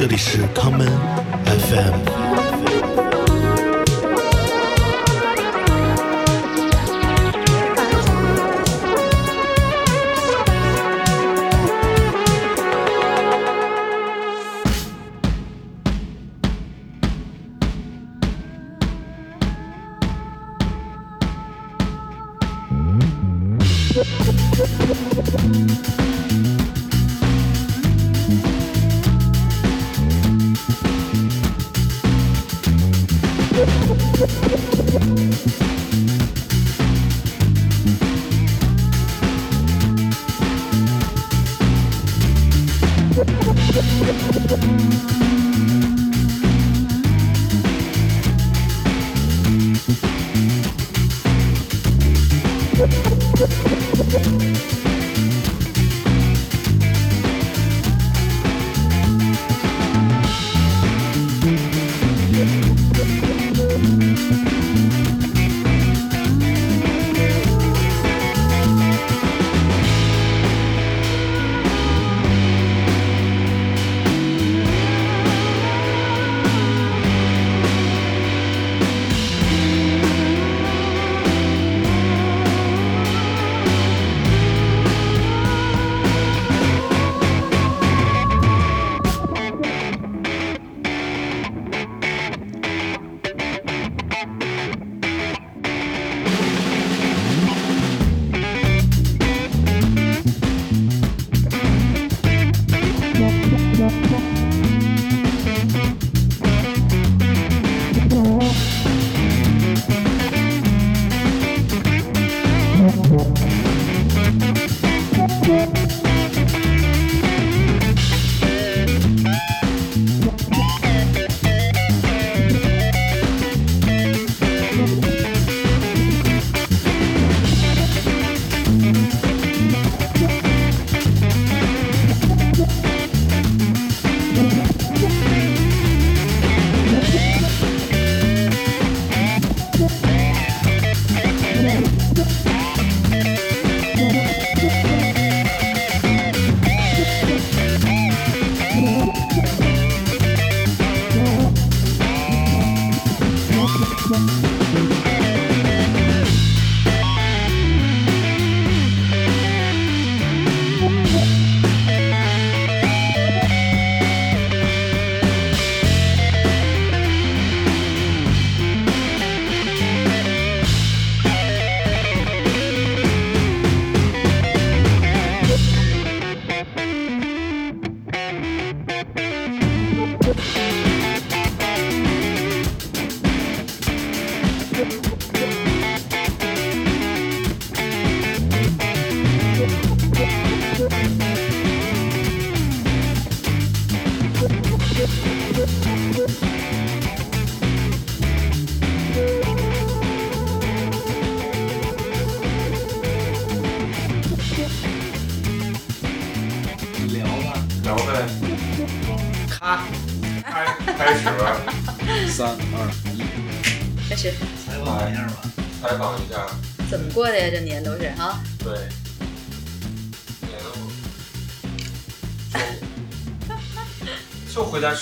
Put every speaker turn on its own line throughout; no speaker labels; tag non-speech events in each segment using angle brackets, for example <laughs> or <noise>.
这里是康门 FM。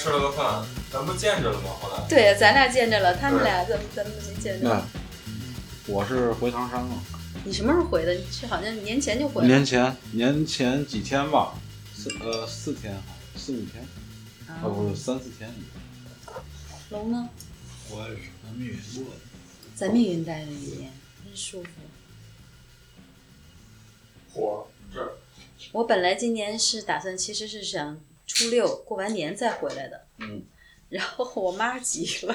吃了个饭，咱不见着了吗？后来
对，咱俩见着了，他们俩怎么怎么没见着？
我是回唐山了，
你什么时候回的？你是好像年前就回了。
年前年前几天吧，四呃四天哈，四五天，
啊
哦不是三四天。
龙呢？
我也是在密云过的，
在密云待了一年，真舒服。
我这儿
我本来今年是打算，其实是想初六过完年再回来的。
嗯。<laughs>
然后我妈急了，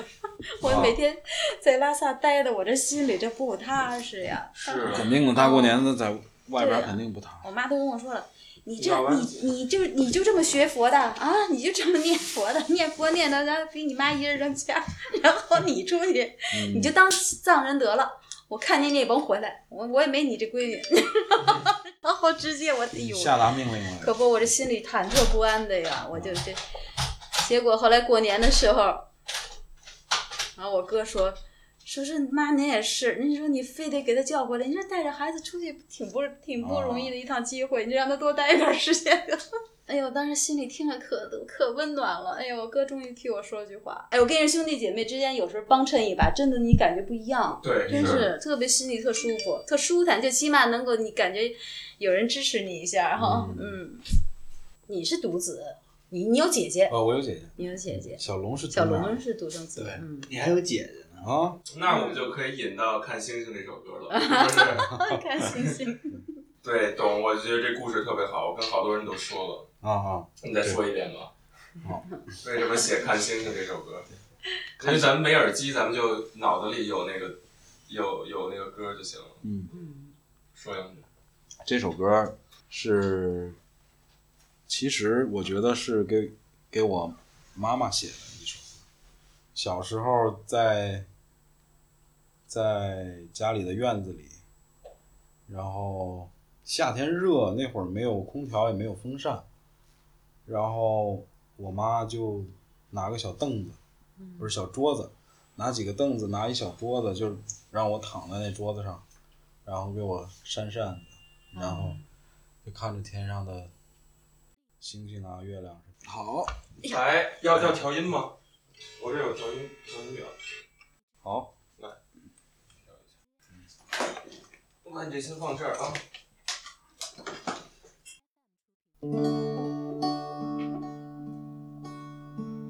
我每天在拉萨待的，我这心里这不踏实呀。
是
肯定的，大过年的在外边肯定不踏实。
我妈都跟我说了，你这你你就你就这么学佛的啊？你就这么念佛的，念佛念的，然后给你妈一人扔家，然后你出去，
嗯
你就当藏人得了。我看见你也甭回来，我我也没你这闺女。<laughs> 然后直接我哎呦，
下达命令了。
可不，我这心里忐忑不安的呀，我就这。结果后来过年的时候，然后我哥说，说是妈，您也是，您说你非得给他叫回来，你说带着孩子出去挺不挺不容易的一趟机会，你就让他多待一段时间。<laughs> 哎呦，当时心里听着可可温暖了。哎呦，我哥终于替我说句话。哎，我跟你兄弟姐妹之间有时候帮衬一把，真的你感觉不一样，
对，
真是特别心里特舒服，特舒坦，就起码能够你感觉有人支持你一下哈。嗯，你是独子，你你有姐姐，
哦，我有姐姐，
你有姐姐，
小龙是
小
独生
龙是独生子，
对
嗯，
你还有姐姐呢，
啊，
那我们就可以引到《看星星》这首歌了，是不是？
看星星。
对，懂。我觉得这故事特别好，我跟好多人都说了。
啊啊，
你再说一遍吧。
好，<laughs>
为什么写《看星星》这首歌？因为咱们没耳机，咱们就脑子里有那个有有那个歌就行了。
嗯，
嗯
说两句。
这首歌是，其实我觉得是给给我妈妈写的一首。小时候在在家里的院子里，然后夏天热，那会儿没有空调也没有风扇，然后我妈就拿个小凳子，不是小桌子，拿几个凳子，拿一小桌子，就让我躺在那桌子上，然后给我扇扇子，然后就看着天上的星星啊、月亮。好，
来，要要调音吗？我这有调音调音表。
好，
我把你这先放这儿啊。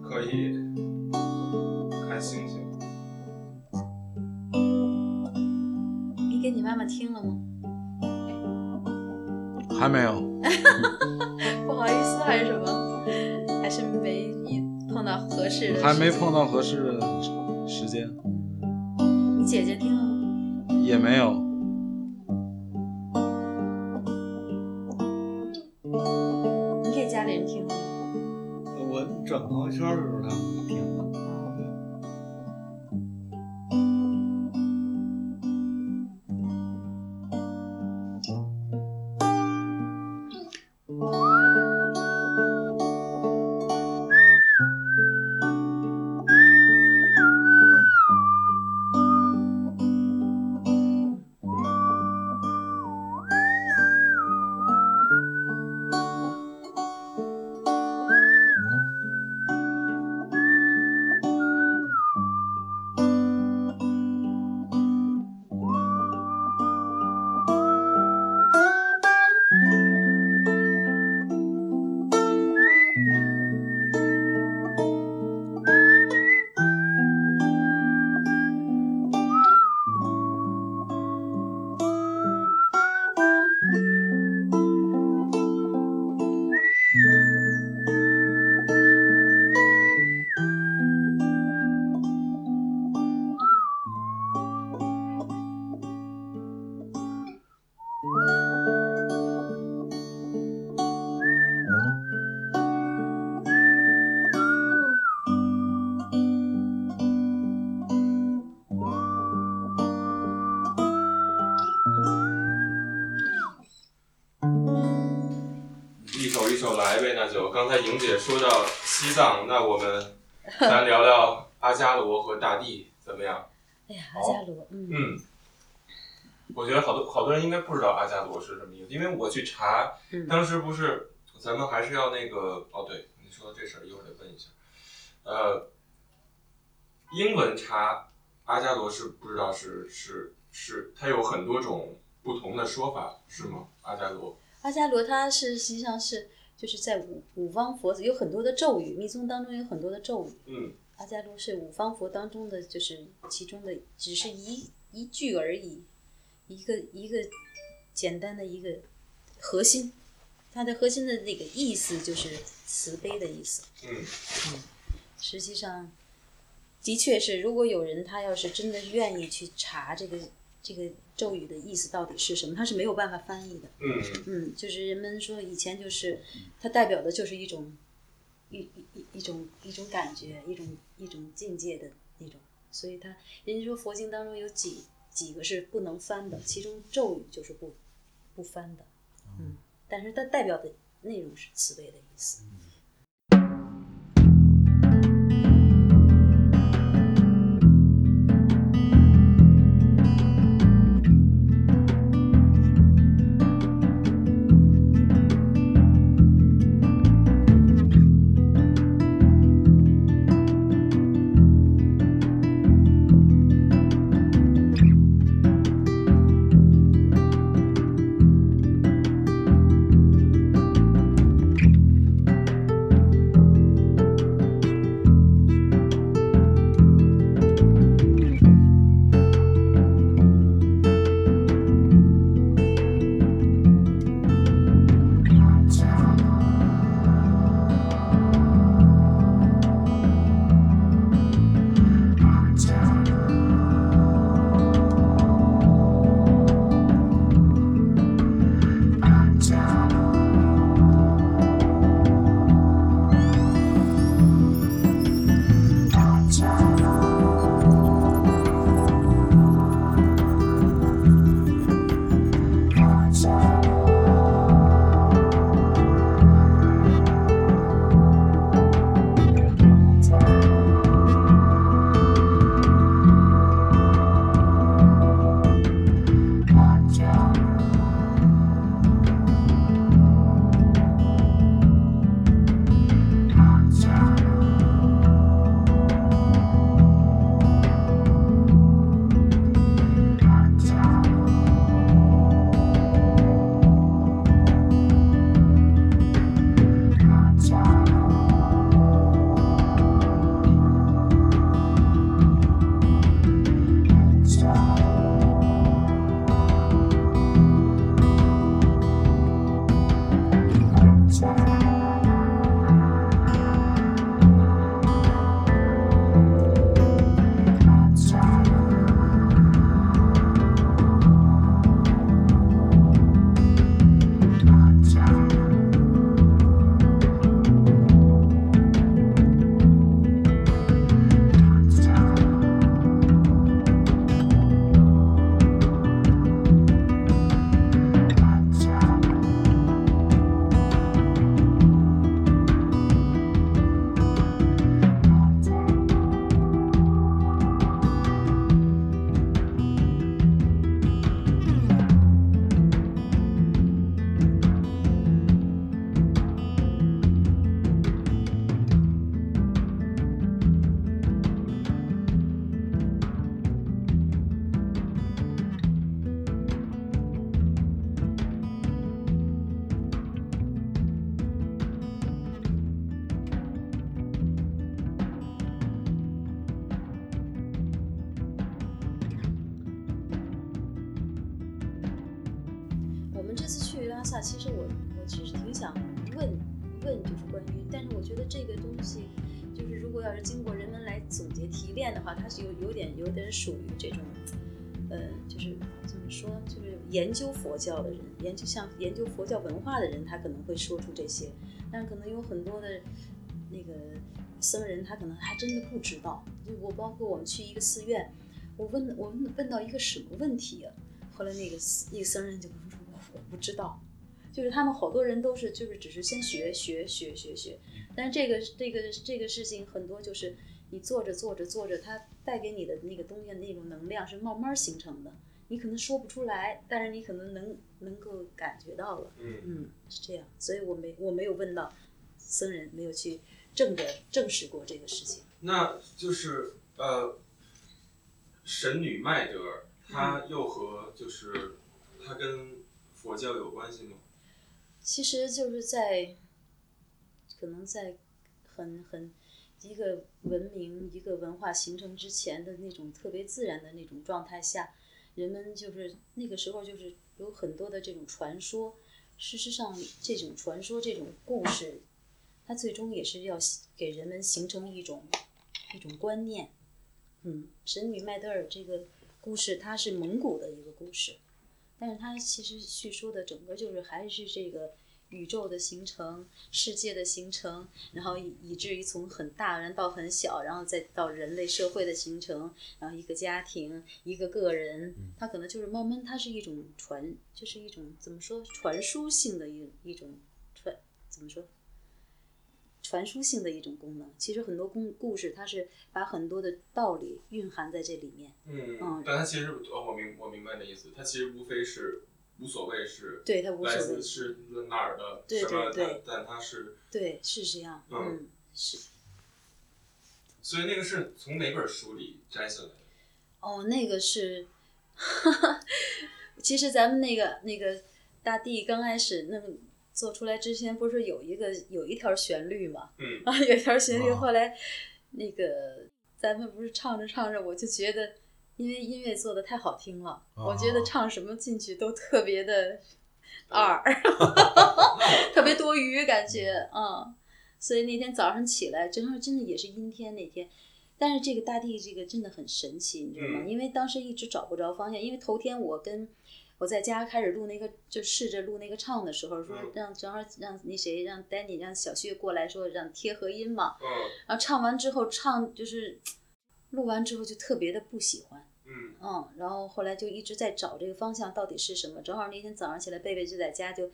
可以看星星。
你给你妈妈听了吗？
还没有。<laughs>
不好意思还是什么？还是没你碰到合适的？
还没碰。到合适的时间，
你姐姐听了吗？
也没有。
圈儿似的时候他们
刚才莹姐说到西藏，那我们咱聊聊阿伽罗和大地怎么样？
哎呀，阿伽罗，嗯，
嗯，我觉得好多好多人应该不知道阿伽罗是什么意思，因为我去查，
嗯。
当时不是咱们还是要那个哦，对，你说的这事儿一会儿得问一下，呃，英文查阿伽罗是不知道是是是，它有很多种不同的说法，是吗？阿伽罗，
阿伽罗它是实际上是就是在五五方佛有很多的咒语，密宗当中有很多的咒语。
嗯
阿伽罗是五方佛当中的，就是其中的只是一一句而已，一个一个简单的一个核心，它的核心的那个意思就是慈悲的意思。
嗯
实际上，的确是，如果有人他要是真的愿意去查这个这个咒语的意思到底是什么，它是没有办法翻译的。
嗯
嗯，就是人们说以前就是它代表的就是一种一一一一种一种感觉，一种一种境界的那种，所以它人家说佛经当中有几几个是不能翻的，其中咒语就是不不翻的，嗯，但是它代表的内容是慈悲的意思。拉研究佛教的人，研究像研究佛教文化的人，他可能会说出这些，但可能有很多的那个僧人，他可能还真的不知道。就我包括我们去一个寺院，我问我问问到一个什么问题啊？后来那个寺那个僧人就跟我说我我不知道，就是他们好多人都是就是只是先学学学学学，但是这个这个这个事情很多就是你做着做着做着，它带给你的那个东西的那种能量是慢慢形成的，你可能说不出来，但是你可能能能够感觉到了，
嗯
嗯，是这样，所以我没我没有问到僧人，没有去证的证实过这个事情。
那就是呃，神女麦德尔，她又和就是她跟佛教有关系吗？
其实就是在，可能在很很一个文明、一个文化形成之前的那种特别自然的那种状态下，人们就是那个时候就是有很多的这种传说。事实上，这种传说、这种故事，它最终也是要给人们形成一种一种观念。嗯，神女麦德尔这个故事，它是蒙古的一个故事。但是它其实叙说的整个就是还是这个宇宙的形成、世界的形成，然后以以至于从很大人到很小，然后再到人类社会的形成，然后一个家庭、一个个人，它可能就是慢慢，它是一种传，就是一种怎么说传输性的一一种传，怎么说？传输性的一种功能，其实很多故故事，它是把很多的道理蕴含在这里面。
嗯
嗯
但它其实哦，我明我明白你的意思，它其实无非是无所谓是
对他无
来
所谓
自是哪儿的
对
什么，
对对
但但它是，
对，是这样。
嗯
嗯，是。
所以那个是从哪本书里摘下来的？
哦，那个是，<laughs> 其实咱们那个那个大地刚开始那个做出来之前，不是有一个有一条旋律嘛？
嗯 <laughs>
啊，有一条旋律，
啊
后来那个咱们不是唱着唱着，我就觉得，因为音乐做的太好听了，我觉得
啊
唱什么进去都特别的二，<laughs> <laughs> 特别多余感觉，嗯。所以那天早上起来，正好真的也是阴天那天，但是这个大地这个真的很神奇，你知道吗？
嗯。
因为当时一直找不着方向，因为头天我跟我在家开始录那个，就试着录那个唱的时候，说
嗯。
让正好让那谁让 Danny 让小旭过来说让贴合音嘛，
嗯。
然后唱完之后唱就是录完之后就特别的不喜欢。
嗯
嗯，然后后来就一直在找这个方向到底是什么。正好那天早上起来，贝贝就在家就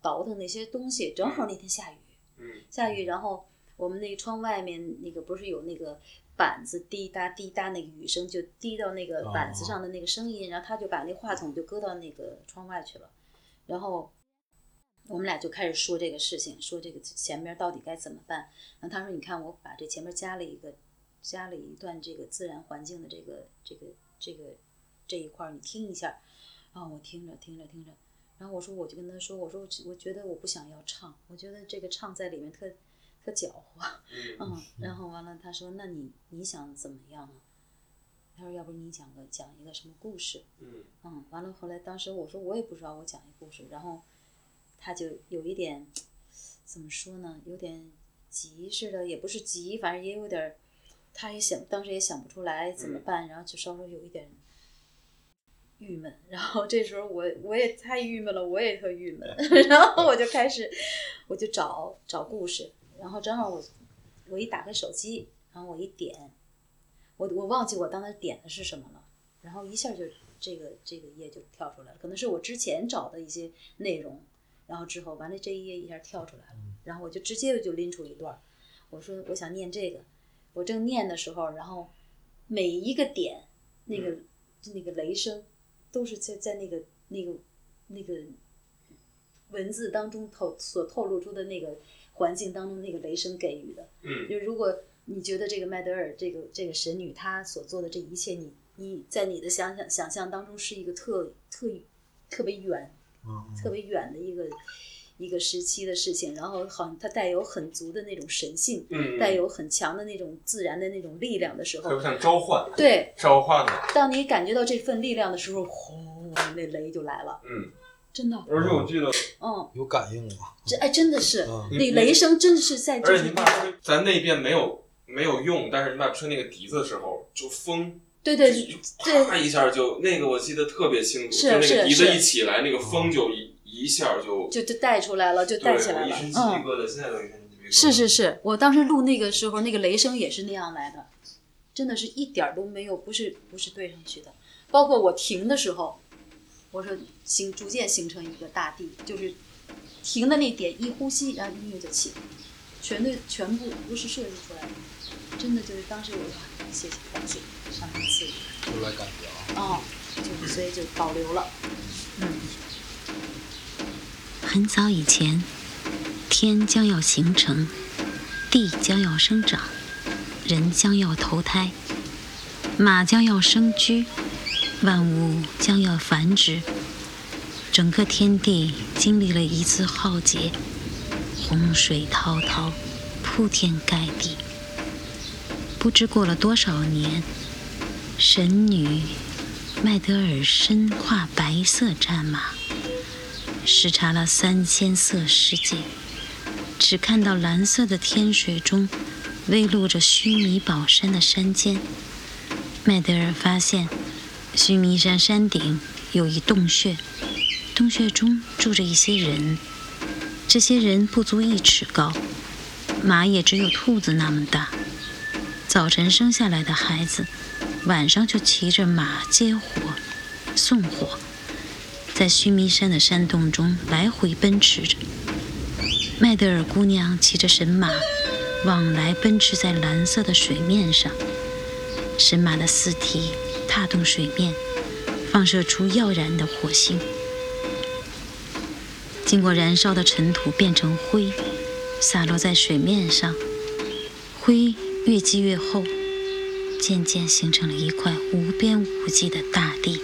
倒腾那些东西，正好那天下雨，
嗯
下雨，然后我们那个窗外面那个不是有那个板子滴答滴答那个雨声就滴到那个板子上的那个声音，然后他就把那话筒就搁到那个窗外去了，然后我们俩就开始说这个事情，说这个前面到底该怎么办。然后他说：“你看，我把这前面加了一个，加了一段这个自然环境的这个这个这个这一块儿，你听一下。”然后我听着听着听着，然后我说我就跟他说，我说我我觉得我不想要唱，我觉得这个唱在里面特特搅和，<laughs>
嗯
嗯，然后完了他说那你你想怎么样啊？他说要不你讲个讲一个什么故事？
嗯
嗯，完了后来当时我说我也不知道我讲一故事，然后他就有一点怎么说呢，有点急似的，也不是急，反正也有点儿，他也想当时也想不出来怎么办，然后就稍微有一点郁闷，然后这时候我我也太郁闷了，我也特郁闷，<laughs> 然后我就开始我就找找故事，然后正好我我一打开手机，然后我一点，我我忘记我当时点的是什么了，然后一下就这个这个页就跳出来了，可能是我之前找的一些内容，然后之后完了这一页一下跳出来了，然后我就直接就拎出一段，我说我想念这个，我正念的时候，然后每一个点那个、那个雷声都是在在那个那个那个文字当中透所透露出的那个环境当中那个雷声给予的，
嗯。
就如果你觉得这个麦德尔这个这个神女她所做的这一切，你你在你的想象想象当中是一个特特特别远
嗯。
特别远的一个一个时期的事情，然后好像它带有很足的那种神性，
嗯，
带有很强的那种自然的那种力量的时候，
就像召唤，
对，
召唤的，
当你感觉到这份力量的时候，轰，那雷就来了。
嗯。
真的，
而且我记得，
嗯，
有感应吗？
这哎真的是，
嗯
那雷声真的是在就是
而且你爸吹，咱那边没有没有用，但是你爸吹那个笛子的时候，就风，
对对
啪一下就那个我记得特别清楚，
是
就那个笛子一起来，那个风就一一下就
就就带出来了，就带起来了
一身，鸡皮
嗯。
疙瘩，现在都一身鸡皮疙瘩。
是是是，我当时录那个时候，那个雷声也是那样来的，真的是一点儿都没有，不是不是对上去的。包括我停的时候，我说形逐渐形成一个大地，就是停的那点一呼吸，然后音乐就起，全对全部不是设计出来的，真的就是当时我说谢谢感谢上天赐予，
出来感觉啊。
哦，就是所以就保留了，嗯，
很早以前，天将要形成，地将要生长，人将要投胎，马将要生居，万物将要繁殖。整个天地经历了一次浩劫，洪水滔滔，铺天盖地。不知过了多少年，神女麦德尔身跨白色战马。视察了三千色世界，只看到蓝色的天水中微露着须弥宝山的山尖。麦德尔发现，须弥山山顶有一洞穴，洞穴中住着一些人，这些人不足一尺高，马也只有兔子那么大。早晨生下来的孩子，晚上就骑着马接火、送火。在须弥山的山洞中来回奔驰着。麦德尔姑娘骑着神马，往来奔驰在蓝色的水面上。神马的四蹄踏动水面，放射出耀然的火星。经过燃烧的尘土变成灰，洒落在水面上。灰越积越厚，渐渐形成了一块无边无际的大地。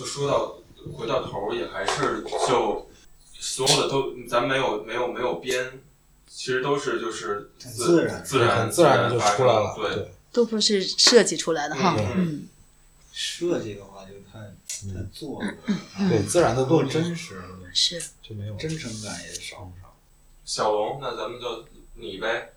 就说到回到头儿，也还是就所有的都咱没有没有没有编，其实都是就是
自然
自然
自然的就
发
出来了。
对，
都不是设计出来的哈。
设计的话就太太做了，<clears throat>
对，自然的
多
多
真实，
是。
就没有
真诚感也少不少。
小龙，那咱们就你呗。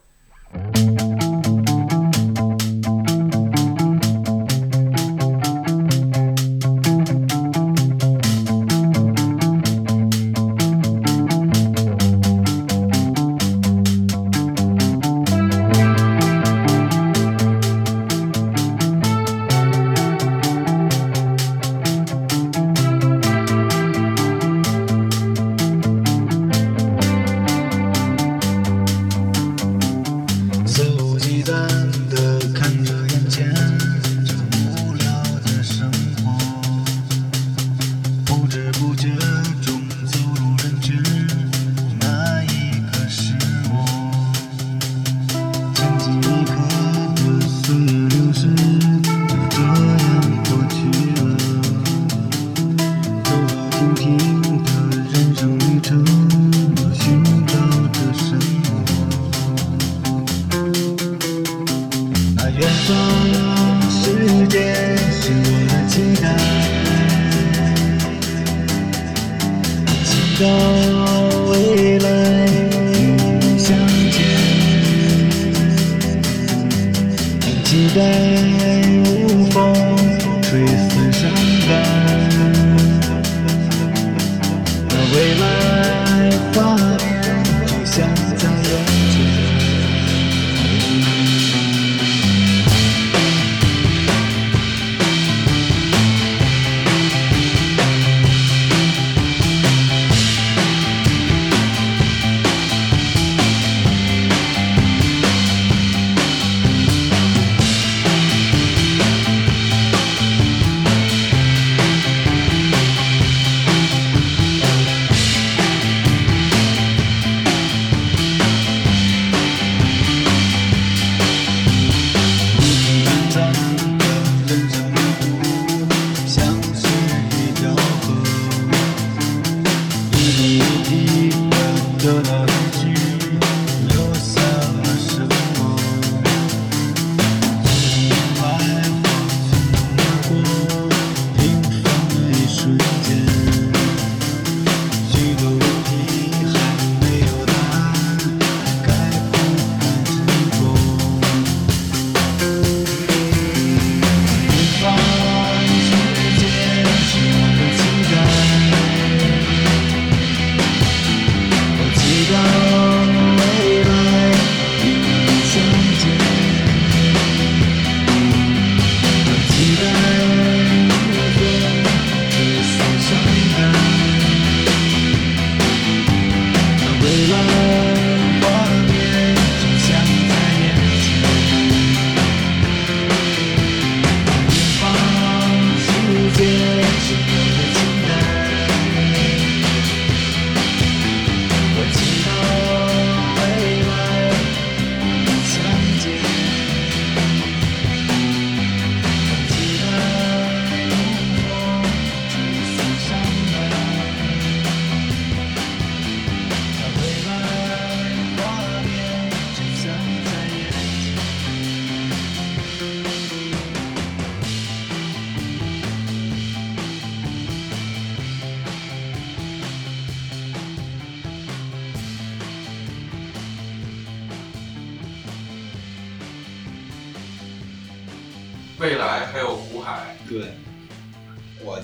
寻找着什么？那远方世界是我的期待，我祈祷未来与你相见，很期待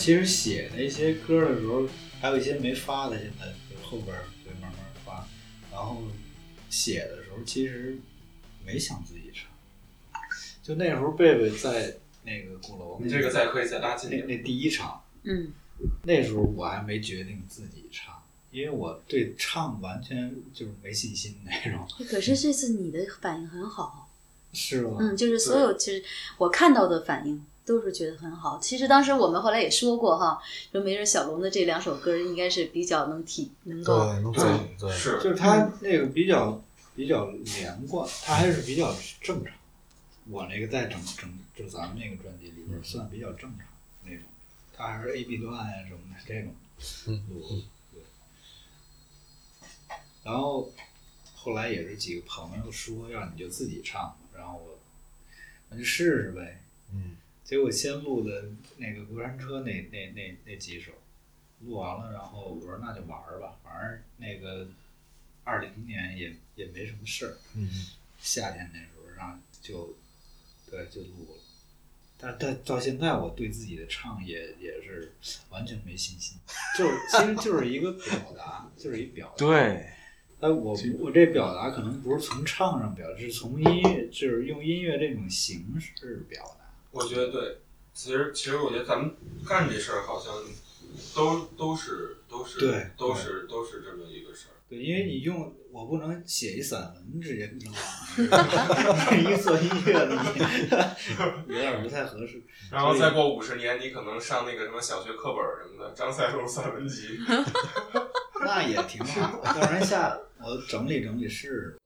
其实写那些歌的时候，还有一些没发的，现在就是后边会慢慢发。然后写的时候，其实没想自己唱，就那时候贝贝在那个鼓楼，
你这个再可以再拉近
那。那第一场，
嗯，
那时候我还没决定自己唱，因为我对唱完全就是没信心那种，
可是这次你的反应很好，
是吗？
嗯，就是所有其实我看到的反应都是觉得很好。其实当时我们后来也说过哈，说没准小龙的这两首歌应该是比较能体能够
对，能走，对，
是
就是他那个比较比较连贯，他还是比较正常，我那个在整整就咱们那个专辑里边算比较正常那种，他还是 A B 段呀、什么的这种录，对。然后后来也是几个朋友说让你就自己唱，然后我那就试试呗。
嗯，
结果先录的那个过山车那那那那几首，录完了，然后我说那就玩儿吧，反正那个二零年也也没什么事儿，
嗯，
夏天那时候然后就对就录了，但但到现在我对自己的唱也也是完全没信心，就是其实就是一个表达，就是一表达。
对，
但我我这表达可能不是从唱上表达，是从音乐，就是用音乐这种形式表达。
我觉得对，其实其实我觉得咱们干这事儿好像都都是都是
对
都是都是这么一个事儿。
对，因为你用我不能写一散文直接扔网上，一做音乐的你 <laughs> 有点不太合适。
然后再过五十年，你可能上那个什么小学课本什么的，张三丰散文集。<laughs>
那也挺好，要不然下我整理整理试试。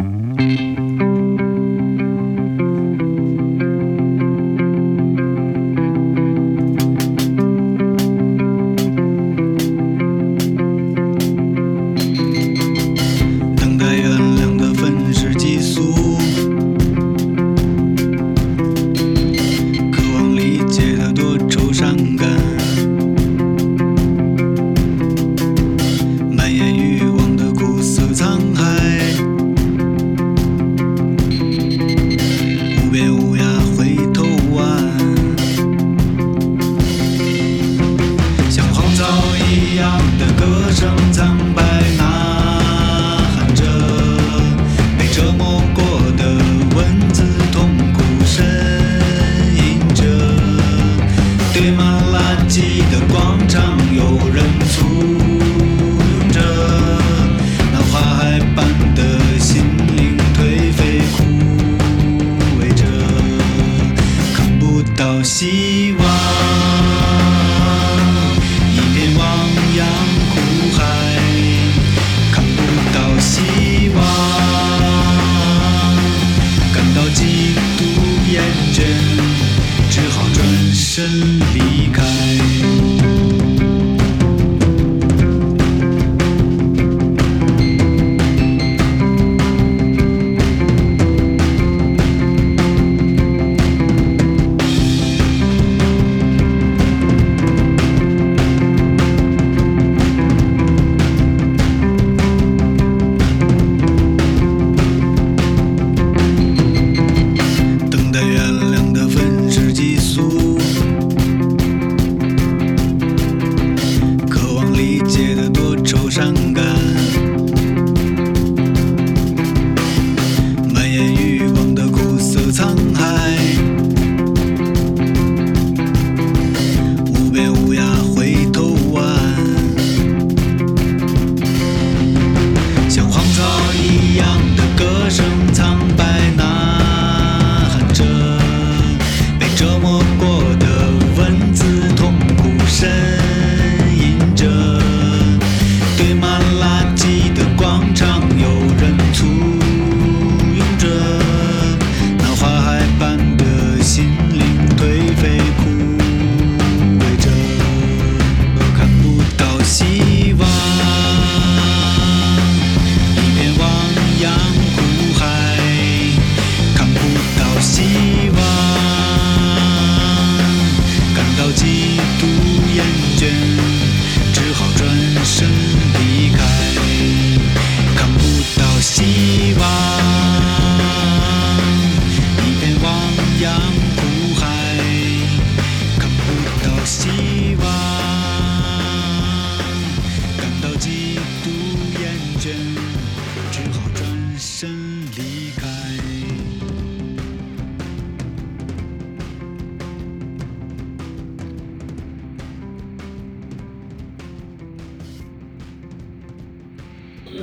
<laughs>
身离开。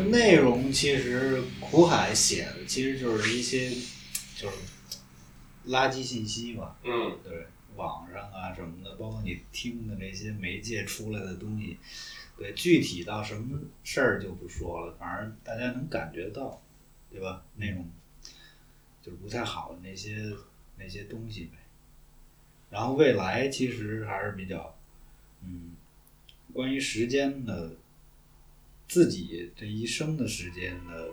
内容其实苦海写的其实就是一些就是垃圾信息吧，
嗯，
对，网上啊什么的，包括你听的这些媒介出来的东西，对，具体到什么事儿就不说了，反正大家能感觉到，对吧？那种就是不太好的那些那些东西呗。然后未来其实还是比较，嗯，关于时间的，自己这一生的时间的，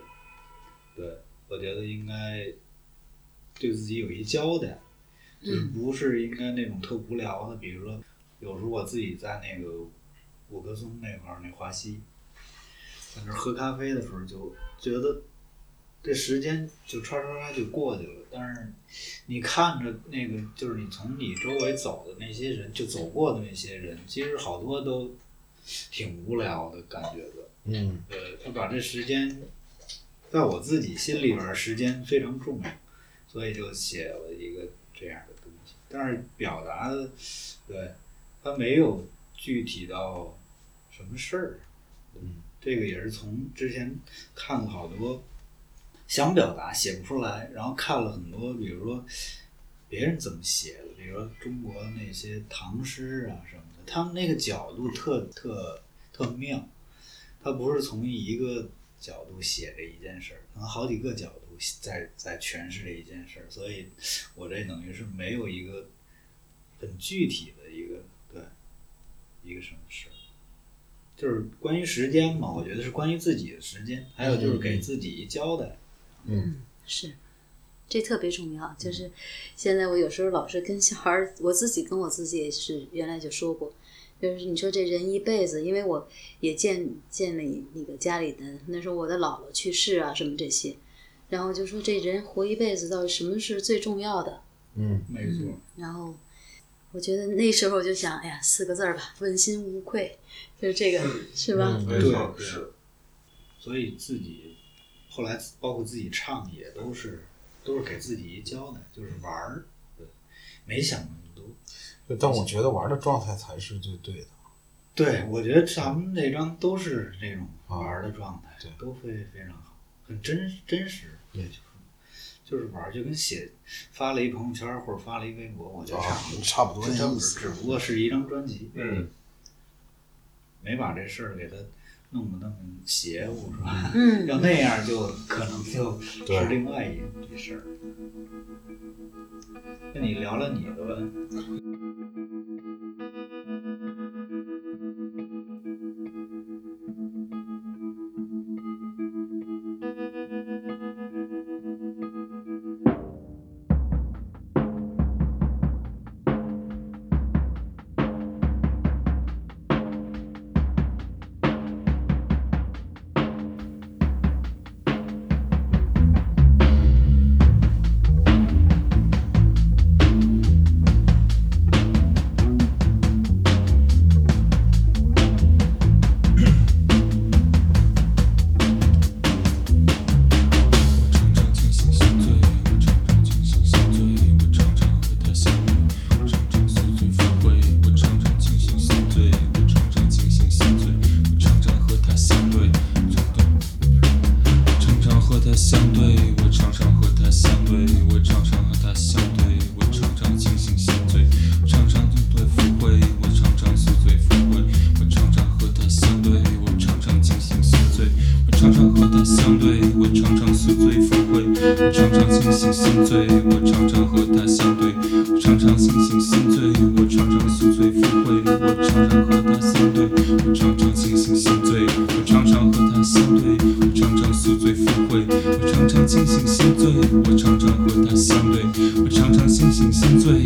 对我觉得应该对自己有一交代，就是不是应该那种特无聊的，比如说有时候我自己在那个五棵松那块儿那华西，在那儿喝咖啡的时候就觉得这时间就唰唰唰就过去了，但是你看着那个就是你从你周围走的那些人，就走过的那些人，其实好多都挺无聊的感觉的。
嗯
呃，他把这时间，在我自己心里边儿，时间非常重要，所以就写了一个这样的东西。但是表达的，对，他没有具体到什么事儿。
嗯，
这个也是从之前看了好多想表达写不出来，然后看了很多，比如说别人怎么写的，比如说中国那些唐诗啊什么的，他们那个角度特特特妙。他不是从一个角度写这一件事儿，可能好几个角度在在诠释这一件事儿，所以我这等于是没有一个很具体的一个对一个什么事儿，就是关于时间嘛，我觉得是关于自己的时间，还有就是给自己一交代。
嗯
是，这特别重要。就是现在我有时候老是跟小孩儿，我自己跟我自己也是原来就说过，就是你说这人一辈子，因为我也见见了那个家里的那时候我的姥姥去世啊什么这些，然后就说这人活一辈子到底什么是最重要的？
嗯
没错，
然后我觉得那时候我就想，哎呀，四个字儿吧，问心无愧，就是这个是吧？
嗯
没错，
对
是。
所以自己后来包括自己唱也都是都是给自己一交代，就是玩儿，对，没想那么多。
但我觉得玩的状态才是最对的。
对，我觉得咱们那张都是这种
啊
玩儿的状态，
对
都非非常好，很真真实，
对
就是就是玩儿，就跟写发了一朋友圈儿或者发了一微博，我觉得
啊
差不多，
差不多那
差不多，
意思
只不过是一张专辑，
嗯，
没把这事儿给他弄得那么邪乎，是吧？
嗯 <laughs>
要那样就可能就是另外一一事儿。那你聊聊你的吧。
常常清醒心醉，我常常和他相对，我常常清醒心醉，我常常宿醉复回，我常常和他相对，我常常清醒心醉，我常常和他相对，我常常宿醉复回，我常常清醒心醉，我常常和他相对，我常常清醒心醉，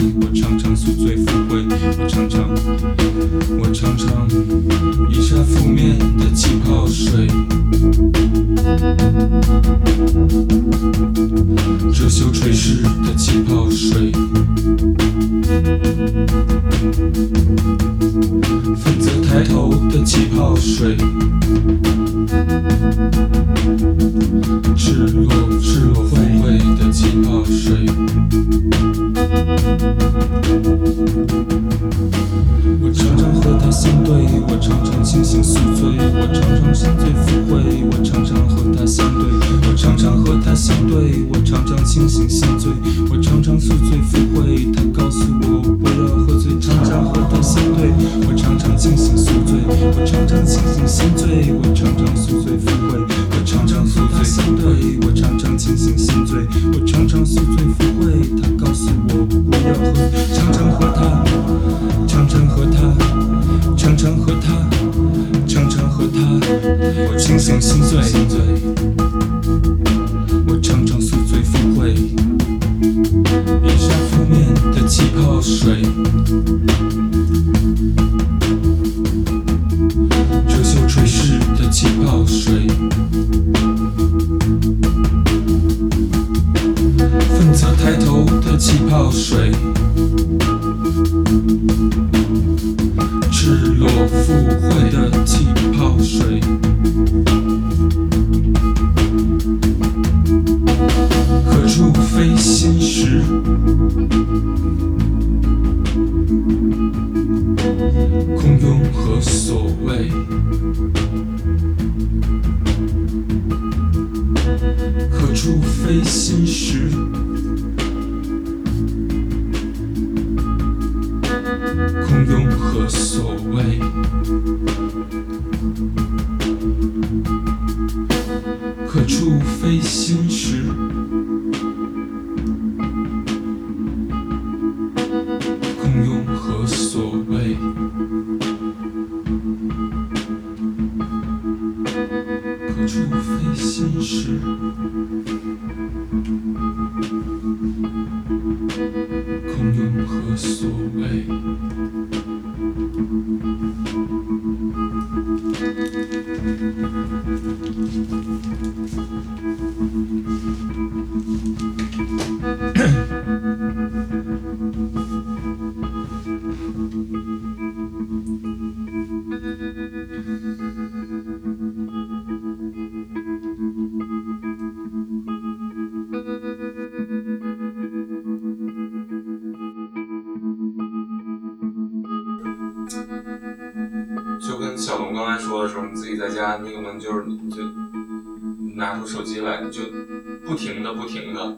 手机来，就不停的不停的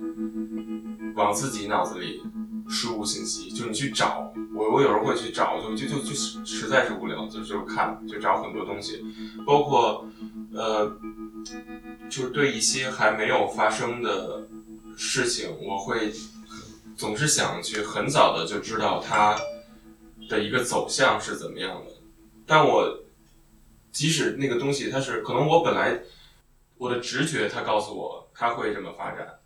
往自己脑子里输入信息，就你去找。我我有时候会去找，就就就就实在是无聊，就就看，就找很多东西，包括呃，就是对一些还没有发生的事情，我会总是想去很早的就知道它的一个走向是怎么样的。但我即使那个东西它是可能我本来我的直觉它告诉我它会这么发展，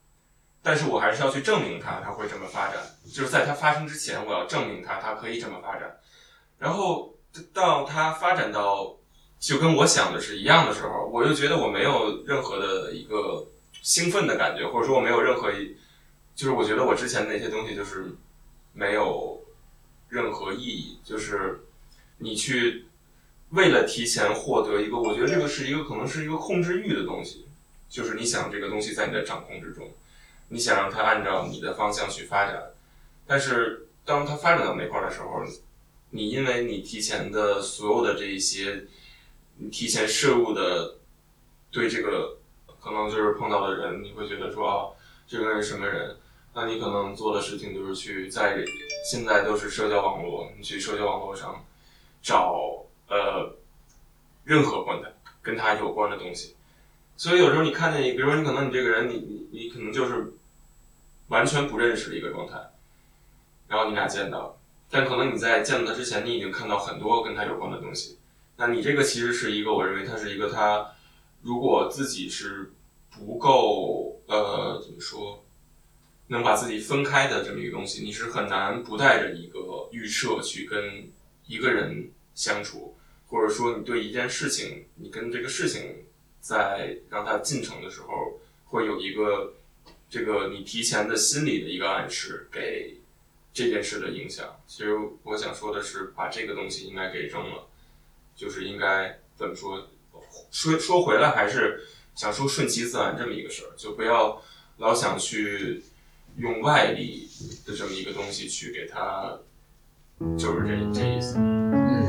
但是我还是要去证明它它会这么发展，就是在它发生之前我要证明它它可以这么发展，然后到它发展到就跟我想的是一样的时候，我又觉得我没有任何的一个兴奋的感觉，或者说我没有任何一就是我觉得我之前那些东西就是没有任何意义，就是你去为了提前获得一个，我觉得这个是一个可能是一个控制欲的东西，就是你想这个东西在你的掌控之中，你想让它按照你的方向去发展，但是当它发展到那块儿的时候，你因为你提前的所有的这一些，你提前摄入的对这个可能就是碰到的人，你会觉得说啊，这个人什么人？那你可能做的事情就是去在现在都是社交网络，你去社交网络上找呃任何关他跟他有关的东西。所以有时候你看见你，比如说你可能你这个人，你你你可能就是完全不认识的一个状态，然后你俩见到，但可能你在见到他之前，你已经看到很多跟他有关的东西。那你这个其实是一个，我认为它是一个他如果自己是不够呃怎么说，能把自己分开的这么一个东西，你是很难不带着一个预设去跟一个人相处，或者说你对一件事情，你跟这个事情在让它进程的时候，会有一个这个你提前的心理的一个暗示给这件事的影响。其实我想说的是，把这个东西应该给扔了，就是应该怎么说？说说回来，还是想说顺其自然这么一个事儿，就不要老想去用外力的这么一个东西去给它，就是这这意思。
嗯，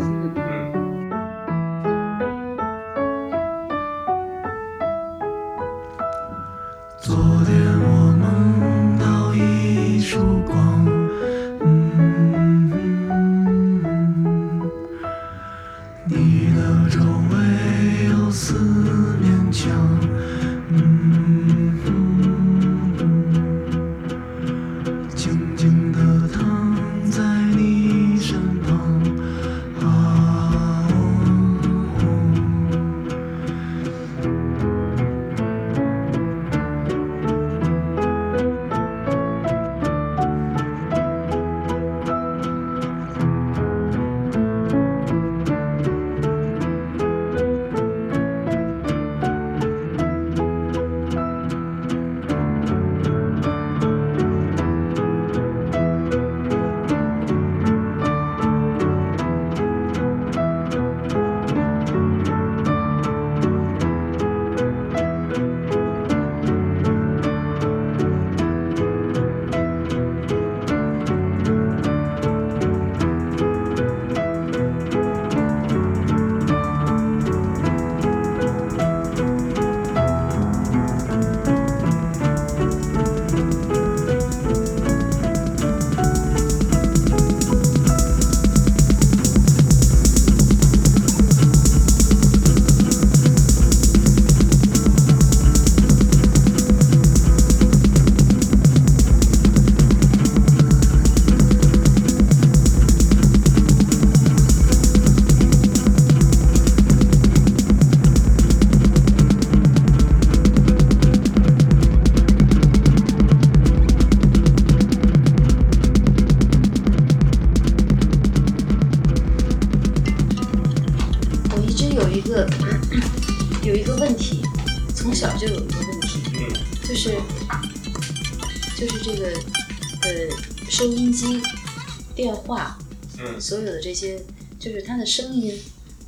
些，就是它的声音，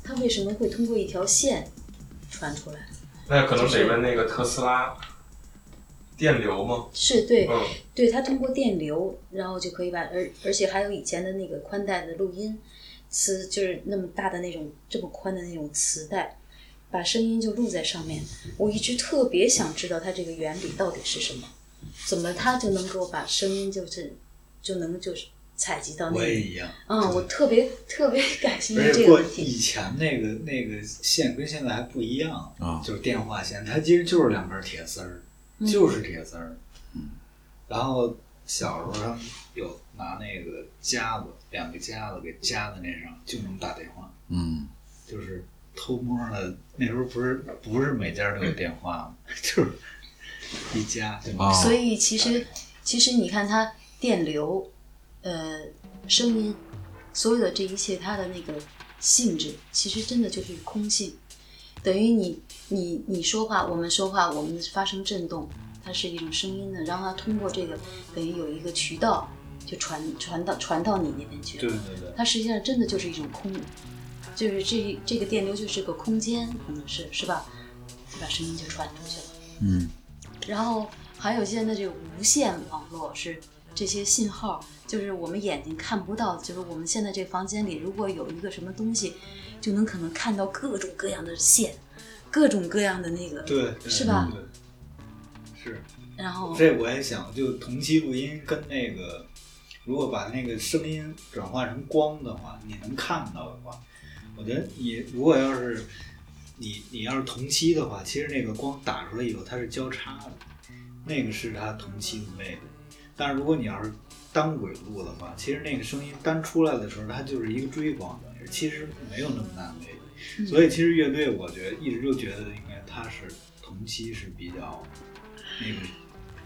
它为什么会通过一条线传出来？
那可能得问那个特斯拉电流吗？
是对，
嗯
对，它通过电流，然后就可以把，而而且还有以前的那个宽带的录音磁，就是那么大的那种这么宽的那种磁带，把声音就录在上面。我一直特别想知道它这个原理到底是什么，怎么它就能够把声音就是就能就是采集到那里。
我也一样。
嗯，我特别特别感兴趣这个问题。
以前那个那个线跟现在还不一样
啊
就是电话线，它其实就是两根铁丝儿，
嗯
就是铁丝儿。嗯，然后小时候他们有拿那个夹子，两个夹子给夹在那上，就能打电话，
嗯
就是偷摸的。那时候不是不是每家都有电话吗？<laughs> 就是一家就能
啊
所以其实其实你看它电流，呃，声音，所有的这一切它的那个性质，其实真的就是空性，等于你你你说话，我们说话，我们发生震动，它是一种声音的，然后它通过这个等于有一个渠道就传传到传到你那边去了。
对对对，
它实际上真的就是一种空，就是这这个电流就是个空间，可能是是吧？就把声音就传出去了。
嗯
然后还有现在这个无线网络是这些信号，就是我们眼睛看不到，就是我们现在这房间里如果有一个什么东西，就能可能看到各种各样的线，各种各样的那个，
对对
是吧？
对，是。
然后
这我也想，就同期录音跟那个，如果把那个声音转化成光的话，你能看到的话，我觉得你如果要是你你要是同期的话，其实那个光打出来以后它是交叉的，那个是它同期的魅力。但是如果你要是单轨录的话，其实那个声音单出来的时候，它就是一个追光的，其实没有那么大的魅力。所以其实乐队，我觉得一直就觉得应该它是同期是比较那个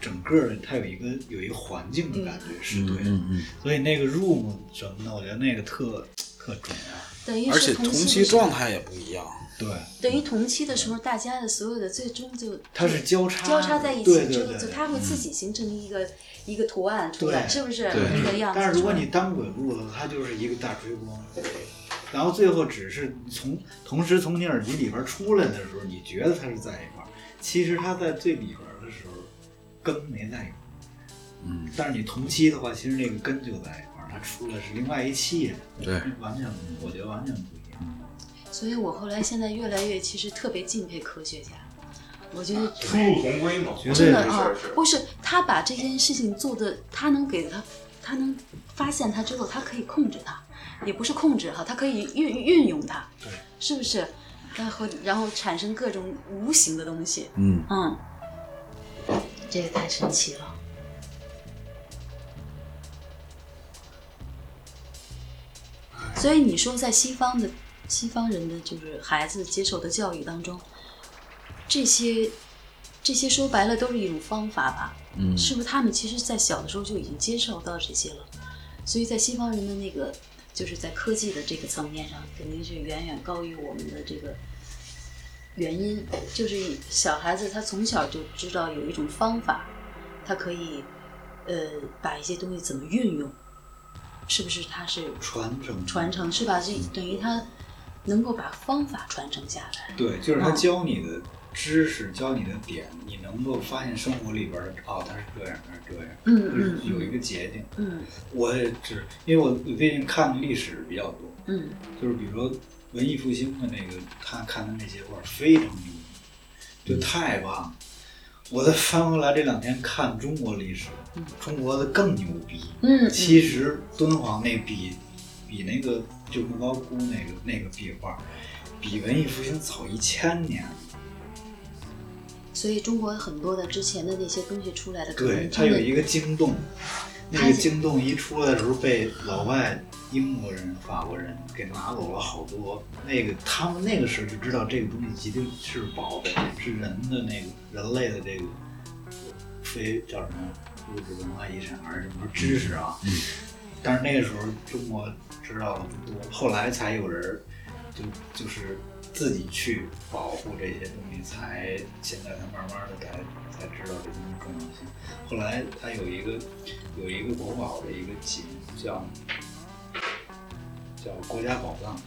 整个的它有一个有一个环境的感觉是对的，所以那个 room 什么的，我觉得那个特特重要。
等于
而且同
期
期状态也不一样。
对，
等于同期的时候，大家的所有的最终就
它是交叉
交叉在一起之后，
对对对
就它会自己形成一个一个图案出来，
对
是不是
对
那个样子？
但是如果你单轨录的，它就是一个大追光，然后最后只是从同时从你耳机里边出来的时候，你觉得它是在一块儿，其实它在最里边的时候根没在一块儿。
嗯，
但是你同期的话，其实那个根就在一块儿，它出的是另外一期人，
对，
完全我觉得完全不一样。
所以我后来现在越来越其实特别敬佩科学家，我觉得
殊途同归嘛，
真的啊不是他把这件事情做的，他能给他，他能发现它之后，他可以控制它，也不是控制哈，他可以运运用它，
对，
是不是？然后然后产生各种无形的东西，
嗯
嗯，这个太神奇了。所以你说，在西方的西方人的就是孩子接受的教育当中，这些这些说白了都是一种方法吧？
嗯
是不是他们其实，在小的时候就已经接受到这些了？所以在西方人的那个，就是在科技的这个层面上，肯定是远远高于我们的这个原因。就是小孩子他从小就知道有一种方法，他可以呃把一些东西怎么运用，是不是？他是
传承
传承是吧？这等于他能够把方法传承下来。
对，就是他
嗯
教你的知识，教你的点，你能够发现生活里边的哦，它是这样，它是这样，
嗯
就是
嗯
有一个捷径。
嗯
我也只因为我我最近看的历史比较多，
嗯
就是比如说文艺复兴的那个，他看的那些画儿非常牛逼，就太棒了。我再翻回来这两天看中国历史，中国的更牛逼。
嗯，
其实敦煌那比比那个就莫高窟那个那个壁画，比文艺复兴早一千年。
所以中国很多的之前的那些东西出来的，可
对，
能
它有一个惊动，那个惊动一出来的时候，被老外、英国人、法国人给拿走了好多。那个他们那个时候就知道这个东西一定是宝贝，是人的那个人类的这个非叫什么物质文化遗产还是什么知识啊？但是那个时候中国知道的不多，后来才有人就就是自己去保护这些东西，才现在才慢慢的才才知道这东西重要性。后来他有一个有一个国宝的一个节目叫叫国家宝藏，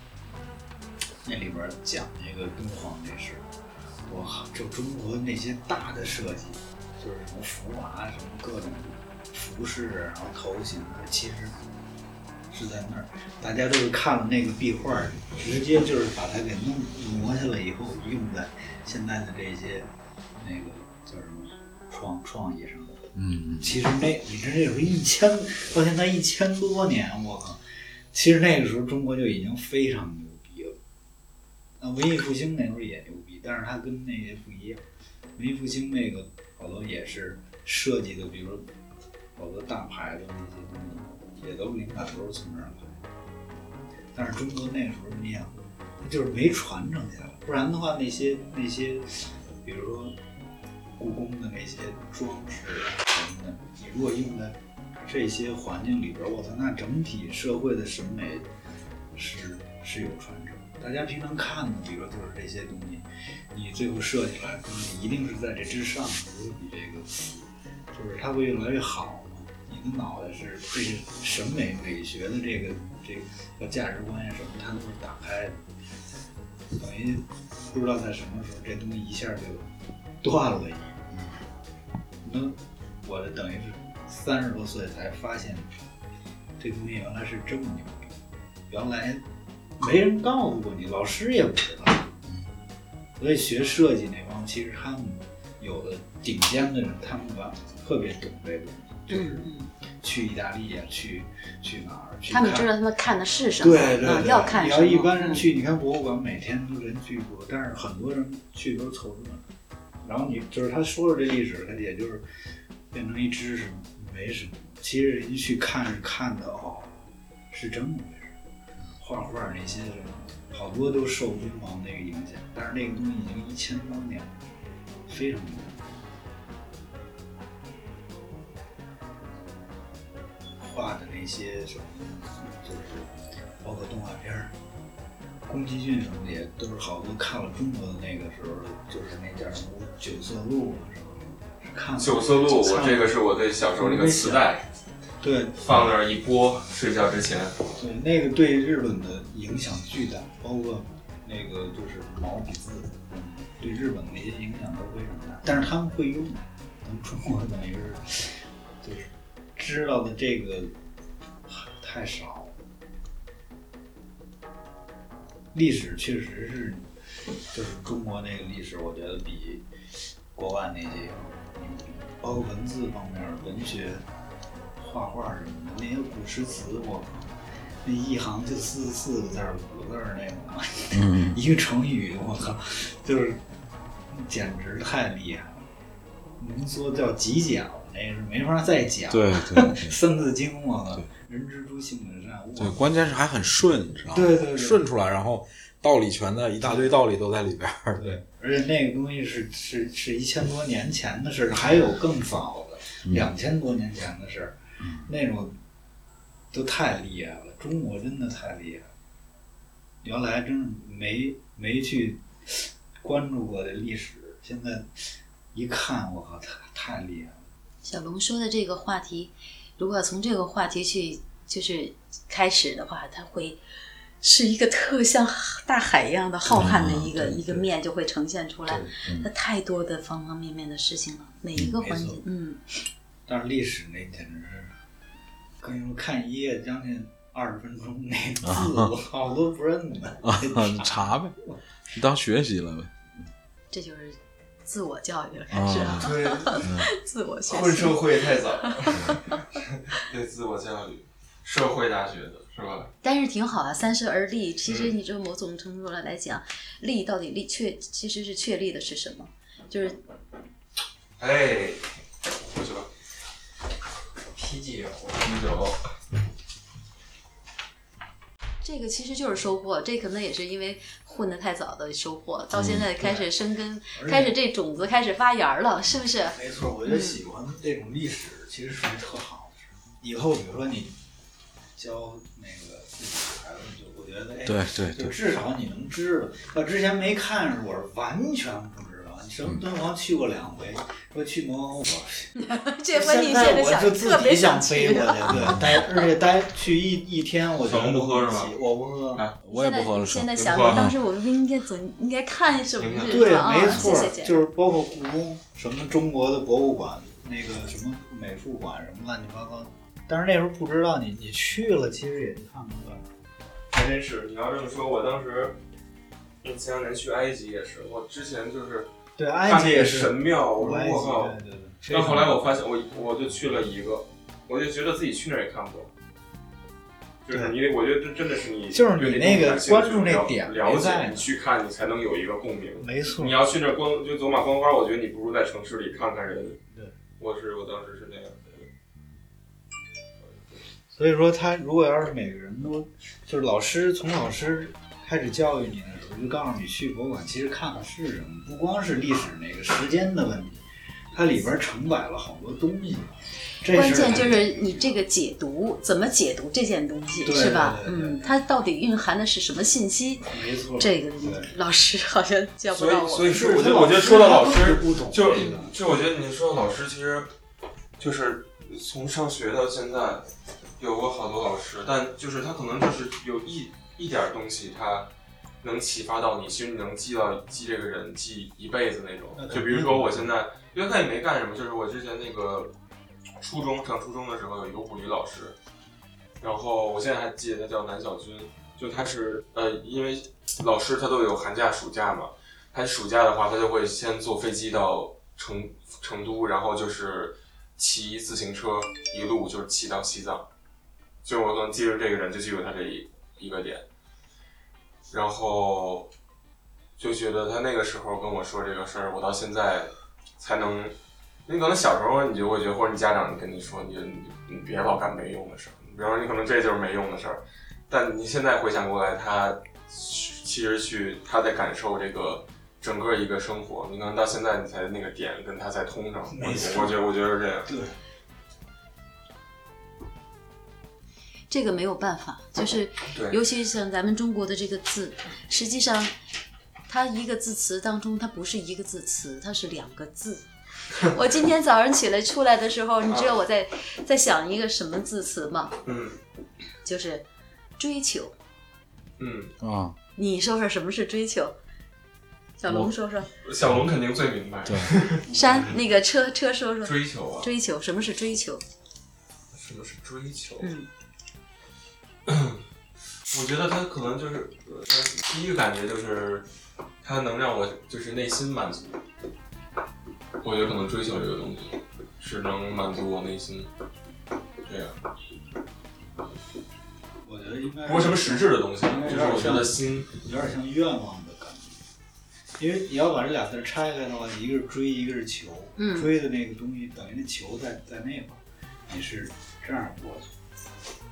那里边讲那个敦煌那事，哇，就中国那些大的设计，就是什么福娃，什么各种服饰，然后头型，其实是在那儿，大家都是看了那个壁画，直接就是把它给弄磨下来以后，用在现在的这些那个叫什么创创意上。
嗯
其实那你这有一千到现在一千多年，我靠！其实那个时候中国就已经非常牛逼了。那文艺复兴那时候也牛逼，但是它跟那些不一样。文艺复兴那个好多也是设计的，比如好多大牌的那些东西，也都灵感都是从那儿来。但是中国那时候你想，它就是没传承下来，不然的话那些那些，比如说故宫的那些装饰什么的，你如果用在这些环境里边，我操，那整体社会的审美是是有传承。大家平常看的，比如说就是这些东西，你最后设计出来，你一定是在这之上，不是比这个，就是它会越来越好嘛。你的脑袋是这个审美美学的这个这个价值观呀什么，它都是打开的。等于不知道在什么时候，这东西一下就断了一。那我这等于是三十多岁才发现，这东西原来是这么牛逼，原来没人告诉过你，老师也不知。所以学设计那帮，其实他们有的顶尖的人，他们吧特别懂这个东西，就是
嗯
去意大利呀、去去哪儿，去
他们
看
知道他们看的是什么，嗯，
对对对，
要看什么。
你要一般人
嗯
去，你看博物馆每天都人巨多，但是很多人去都是凑热闹。然后你就是他说说这历史，他也就是变成一知识，没什么。其实人家去看是看的哦，是这么回事。画画那些什么，好多都受敦煌那个影响，但是那个东西已经一千多年了，非常多。画的那些什么，就是包括动画片儿，宫崎骏什么的也都是好多看了中国的那个时候，就是那叫什么九色鹿啊什么的，是看了
九色鹿，我这个是我对小时候那个磁带，
对。
放那儿一播，睡觉之前。
对，那个对日本的影响巨大，包括那个就是毛笔字，嗯对日本的那些影响都非常大。但是他们会用，咱们中国等于是就是知道的这个太少了。历史确实是，就是中国那个历史，我觉得比国外那些要牛逼，包括文字方面、文学、画画什么的，那些古诗词，我靠，那一行就四四个字字儿那种，
嗯，
一个成语，我靠，就是简直太厉害了。能说叫极简了，那是没法再讲。
对 <laughs> 对对
三字经，我靠，人之初性本善。
对，关键是还很顺，你知道吗？
对对对
顺出来，然后道理全在，一大堆道理都在里边儿。
对，而且那个东西是是是一千多年前的事儿，还有更早的，两千多年前的事儿，那种都太厉害了。中国真的太厉害了，原来真是没没去关注过的历史，现在一看，我靠，太太厉害了。
小龙说的这个话题，如果从这个话题去就是开始的话，它会是一个特像大海一样的浩瀚的一个、
嗯
一个面就会呈现出来。
对
它太多的方方面面的事情了，每一个环节嗯，
但是历史那简直是，跟你说看一页将近二十分钟，那 <laughs> 字我好多不认得。<laughs>
啊，你查呗，<laughs> 你当学习了呗。
这就是自我教育了，开
啊
始了，
对，
自我学习。
混社会太早了，对自我教育，社会大学的是吧？
但是挺好啊，三十而立。其实
嗯
你这某种程度上来讲，立到底立确其实是确立的是什么？就是
哎，过去吧。啤酒，啤酒，
这个其实就是收获，这可能也是因为混得太早的收获，到现在开始生根，开始这种子开始发芽了，是不是？
没错，我觉得喜欢这种历史其实属于特好的事。以后比如说你教那个自己的孩子，就我觉得哎，
对对
就
对，
至少你能知道。要之前没看时，我是完全不什么敦煌去过两回，说去摩欧，<laughs> 我
这回你
现在
想
我就自
特别
己想飞过去，对，待而且待去一一天，我觉得
小龙不喝是吧
我不喝。
哎
我也不喝了，
现在
是
想想，当时我们不应该走，应该看什么日
对，
啊？
没错，
谢谢。
就是包括故宫，什么中国的博物馆，那个什么美术馆，什么乱七八糟。但是那时候不知道，你你去了，其实也就看看了。
还真是，你要这么说，我当时，嗯，前两年去埃及也是，我之前就是
对，
看那个
埃及也是
神庙，我说，我靠，
对对对。
但后来我发现我我就去了一个，我就觉得自己去那儿也看不懂。就是你，我觉得这真的是你，
就是你那个关注那点
了解，你去看，你才能有一个共鸣。
没错
你，要去那儿观就走马观花，我觉得你不如在城市里看看人。
对，
我是我当时是那样。
所以说他如果要是每个人都就是老师从老师开始教育你的时候，就告诉你去博物馆，其实看的是什么，不光是历史那个时间的问题，它里边承载了好多东西。这
关键就是你这个解读怎么解读这件东西，是吧？嗯，它到底蕴含的是什么信息？
没错，
这个老师好像教不
所以，
到我。
所以
是他
说我觉得，我觉得说到老师
不懂
就
这个
就我觉得你说的老师，其实就是从上学到现在，有过好多老师，但就是他可能就是有一一点儿东西，他能启发到你，其实你能记到记这个人记一辈子那种。就比如说我现在，因为他也没干什么，就是我之前那个初中上初中的时候有一个物理老师，然后我现在还记得他叫南小军，就他是呃，因为老师他都有寒假暑假嘛，他暑假的话，他就会先坐飞机到成成都，然后就是骑自行车一路就是骑到西藏，就我可能记住这个人，就记住他这一一个点，然后就觉得他那个时候跟我说这个事儿，我到现在才能，你可能小时候你就会觉得，或者你家长跟你说，你就你你别老干没用的事儿，比方说你可能这就是没用的事儿，但你现在回想过来，他其实去他在感受这个整个一个生活，你可能到现在你才那个点跟他才通上。我觉得我觉得是这样。
对，
这个没有办法，就是尤其是像咱们中国的这个字，实际上它一个字词当中，它不是一个字词，它是两个字。<laughs> 我今天早上起来出来的时候，你知道我在在想一个什么字词吗？
嗯
就是追求。
嗯，
啊，
你说说什么是追求？小龙说说，
小龙肯定最明白。
对，
山那个车车说说
追求啊，
追求，什么是追求？
什么是追求？
嗯，<clears throat>
我觉得他可能就是，呃第一个感觉就是，他能让我就是内心满足。我觉得可能追求这个东西是能满足我内心，这样
我觉得应该
不是什么实质的东西，就是我觉得心，
有点像愿望的感觉，因为你要把这俩字拆开的话，一个是追，一个是求。
嗯
追的那个东西等于那球在在那块儿，你是这样过去，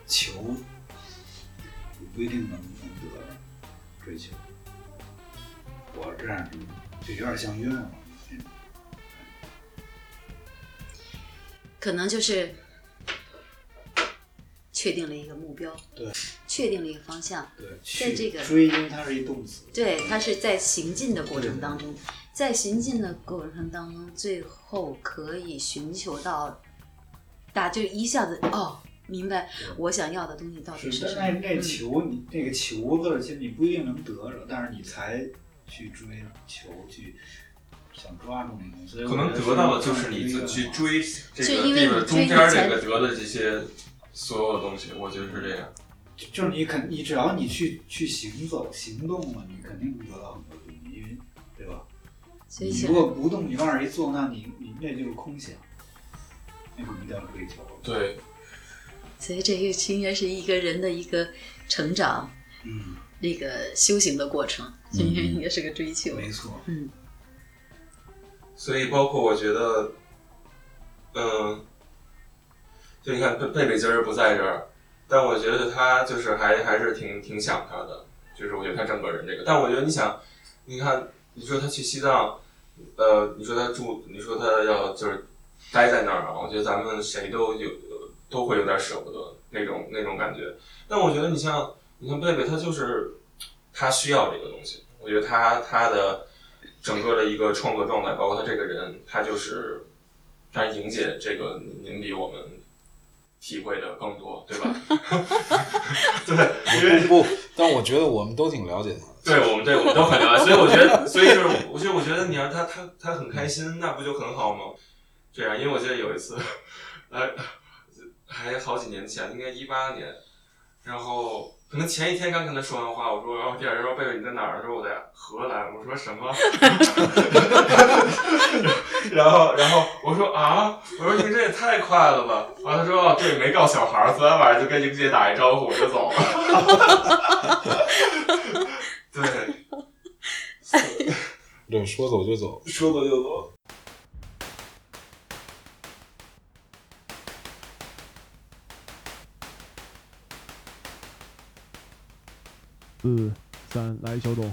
球你不一定能能得追求。我这样就有点像愿望那种。
可能就是确定了一个目标，
对，
确定了一个方向。
对，
在这个
追，因为它是一动词。
对，它是在行进的过程当中，在行进的过程当中，最后可以寻求到，大就一下子哦，明白我想要的东西到底
是，
什么。
但那那
嗯
球你那个球字儿，其实你不一定能得着，但是你才去追求，去想抓住那东西。所以
可能
得
得到的就是你去追这个
是因为
这个中间这个得的这些所有的东西，我觉得是这样。
就是你肯，你只要你去去行走、行动了，你肯定能得到很多东西，因为对吧？
所以
你如果不动，你往那儿一坐，那你你那就是空想，那不叫追求。
对，
所以这个应该是一个人的一个成长，
嗯，
那个修行的过程，这应该应该是个追求。
没错。
嗯，
所以包括我觉得，嗯，就你看贝贝贝今儿不在这儿，但我觉得他就是还还是挺挺想他的，就是我觉得他整个人这个，但我觉得你想，你看你说他去西藏，呃，你说他住，你说他要就是待在那儿啊，我觉得咱们谁都有都会有点舍不得那种那种感觉。但我觉得你像你像贝贝，他就是他需要这个东西。我觉得他他的整个的一个创作状态，包括他这个人，他就是，但是莹姐这个您比我们体会的更多，对吧？<laughs> 对，因为
不不，但我觉得我们都挺了解他的。
对我们对我们都很了解，所以我觉得，所以就是，我觉得我觉得你让他他他很开心，那不就很好吗？这样，因为我记得有一次，<laughs> 呃，还好几年前，应该一八年，然后可能前一天刚跟他说完话，我说，然后第二天说贝贝你在哪儿？他说我在荷兰。我说什么？<laughs> 然后然后我说啊，我说你这也太快了吧！完了他说哦对，没告小孩儿，昨天晚上就跟英姐打一招呼我就走了。<laughs> 对，<laughs>
对，说走就走。
说走就走。
四三来小董，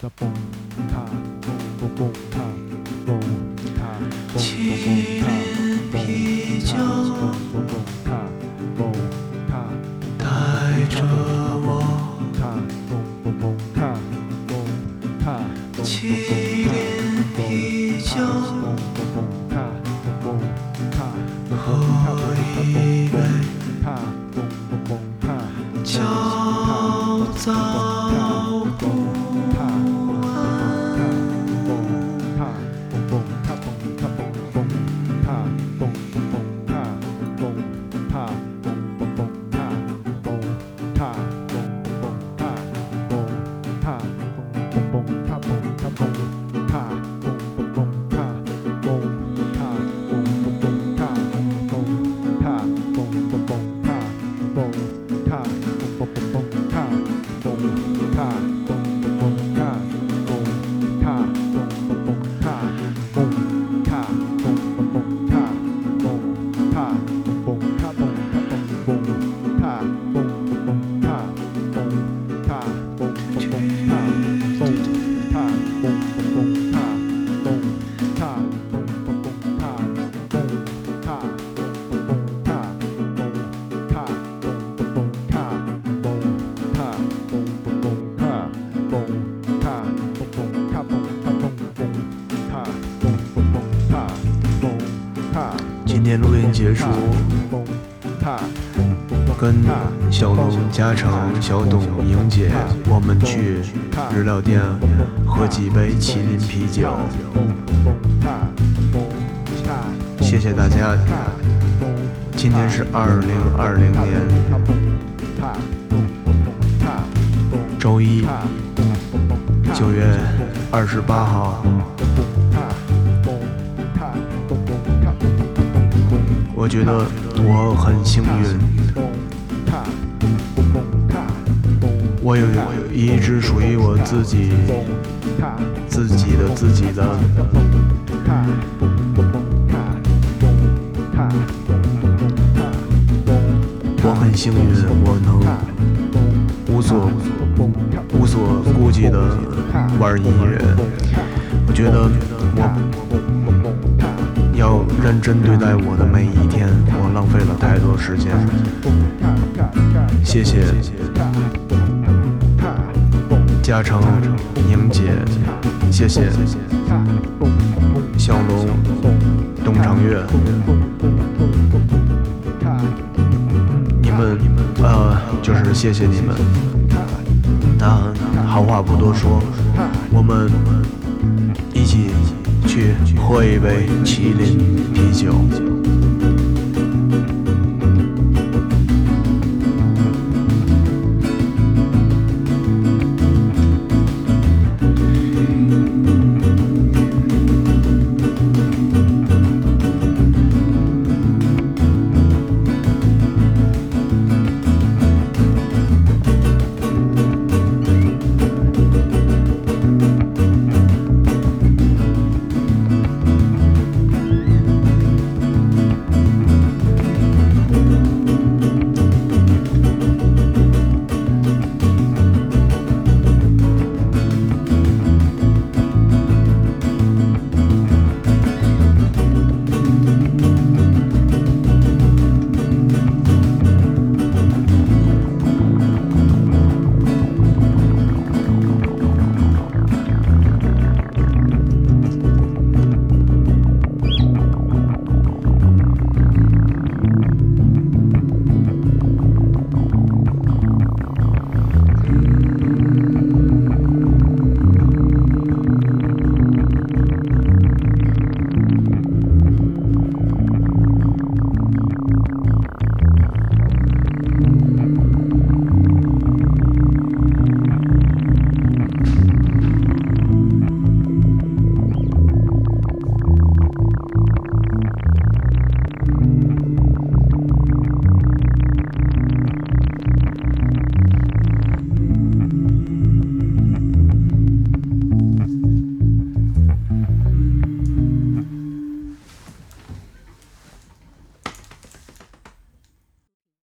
哒嘣咔嘣嘣嘣咔嘣咔嘣嘣嘣咔嘣咔嘣嘣咔嘣咔带着我咔嘣嘣嘣咔嘣咔七点啤酒嘣嘣
song. 小龙、嘉诚、小董、莹姐，我们去日料店喝几杯麒麟啤酒。谢谢大家。今天是二零二零年周一，九月二十八号。我觉得我很幸运，我有一支属于我自己、自己的、自己的。我很幸运，我能无所无所顾忌的玩音乐。我觉得我要认真对待我的每一天，我浪费了太多时间。谢谢嘉诚、宁姐，谢谢小龙、董长月，你们呃，就是谢谢你们。那好话不多说，我们一起去喝一杯麒麟啤酒。